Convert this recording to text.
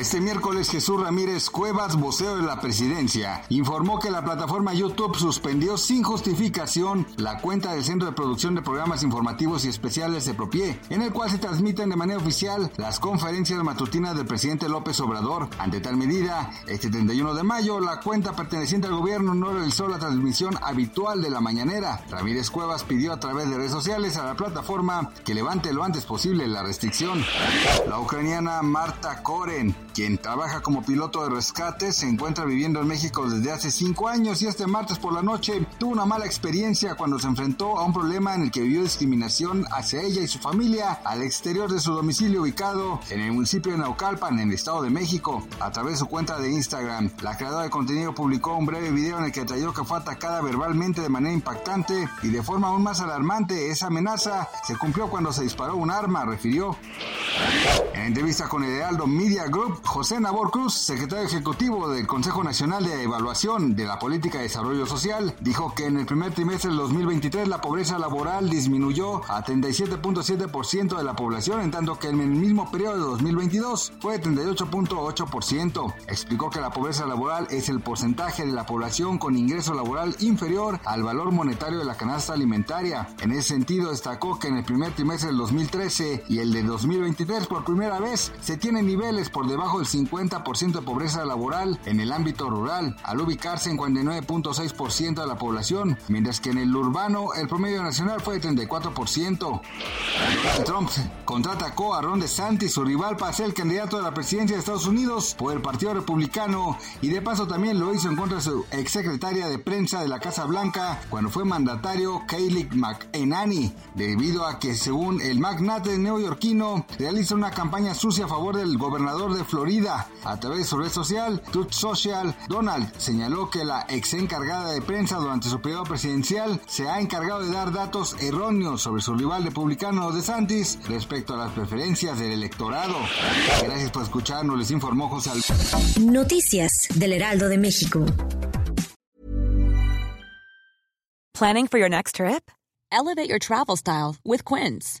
Este miércoles Jesús Ramírez Cuevas, voceo de la presidencia, informó que la plataforma YouTube suspendió sin justificación la cuenta del Centro de Producción de Programas Informativos y Especiales de Propie, en el cual se transmiten de manera oficial las conferencias matutinas del presidente López Obrador. Ante tal medida, este 31 de mayo, la cuenta perteneciente al gobierno no realizó la transmisión habitual de la mañanera. Ramírez Cuevas pidió a través de redes sociales a la plataforma que levante lo antes posible la restricción. La ucraniana Marta Koren quien trabaja como piloto de rescate, se encuentra viviendo en México desde hace cinco años y este martes por la noche tuvo una mala experiencia cuando se enfrentó a un problema en el que vivió discriminación hacia ella y su familia al exterior de su domicilio ubicado en el municipio de Naucalpan, en el Estado de México. A través de su cuenta de Instagram, la creadora de contenido publicó un breve video en el que detalló que fue atacada verbalmente de manera impactante y de forma aún más alarmante. Esa amenaza se cumplió cuando se disparó un arma, refirió. En entrevista con el Heraldo Media Group, José Nabor Cruz, secretario ejecutivo del Consejo Nacional de Evaluación de la Política de Desarrollo Social, dijo que en el primer trimestre del 2023 la pobreza laboral disminuyó a 37.7% de la población, en tanto que en el mismo periodo de 2022 fue de 38.8%. Explicó que la pobreza laboral es el porcentaje de la población con ingreso laboral inferior al valor monetario de la canasta alimentaria. En ese sentido, destacó que en el primer trimestre del 2013 y el de 2023 por primera vez se tienen niveles por debajo del 50% de pobreza laboral en el ámbito rural, al ubicarse en 49.6% de la población, mientras que en el urbano el promedio nacional fue de 34%. Trump contraatacó a Ron DeSantis, su rival, para ser el candidato a la presidencia de Estados Unidos por el Partido Republicano y de paso también lo hizo en contra de su exsecretaria de prensa de la Casa Blanca cuando fue mandatario Kayleigh McEnany, debido a que según el magnate neoyorquino realiza una campaña sucia a favor del gobernador de Florida. A través de su red social, Truth Social, Donald señaló que la ex encargada de prensa durante su periodo presidencial se ha encargado de dar datos erróneos sobre su rival republicano de Santis respecto a las preferencias del electorado. Gracias por escucharnos, les informó José Noticias del Heraldo de México. Planning for your next trip? Elevate your travel style with Quince.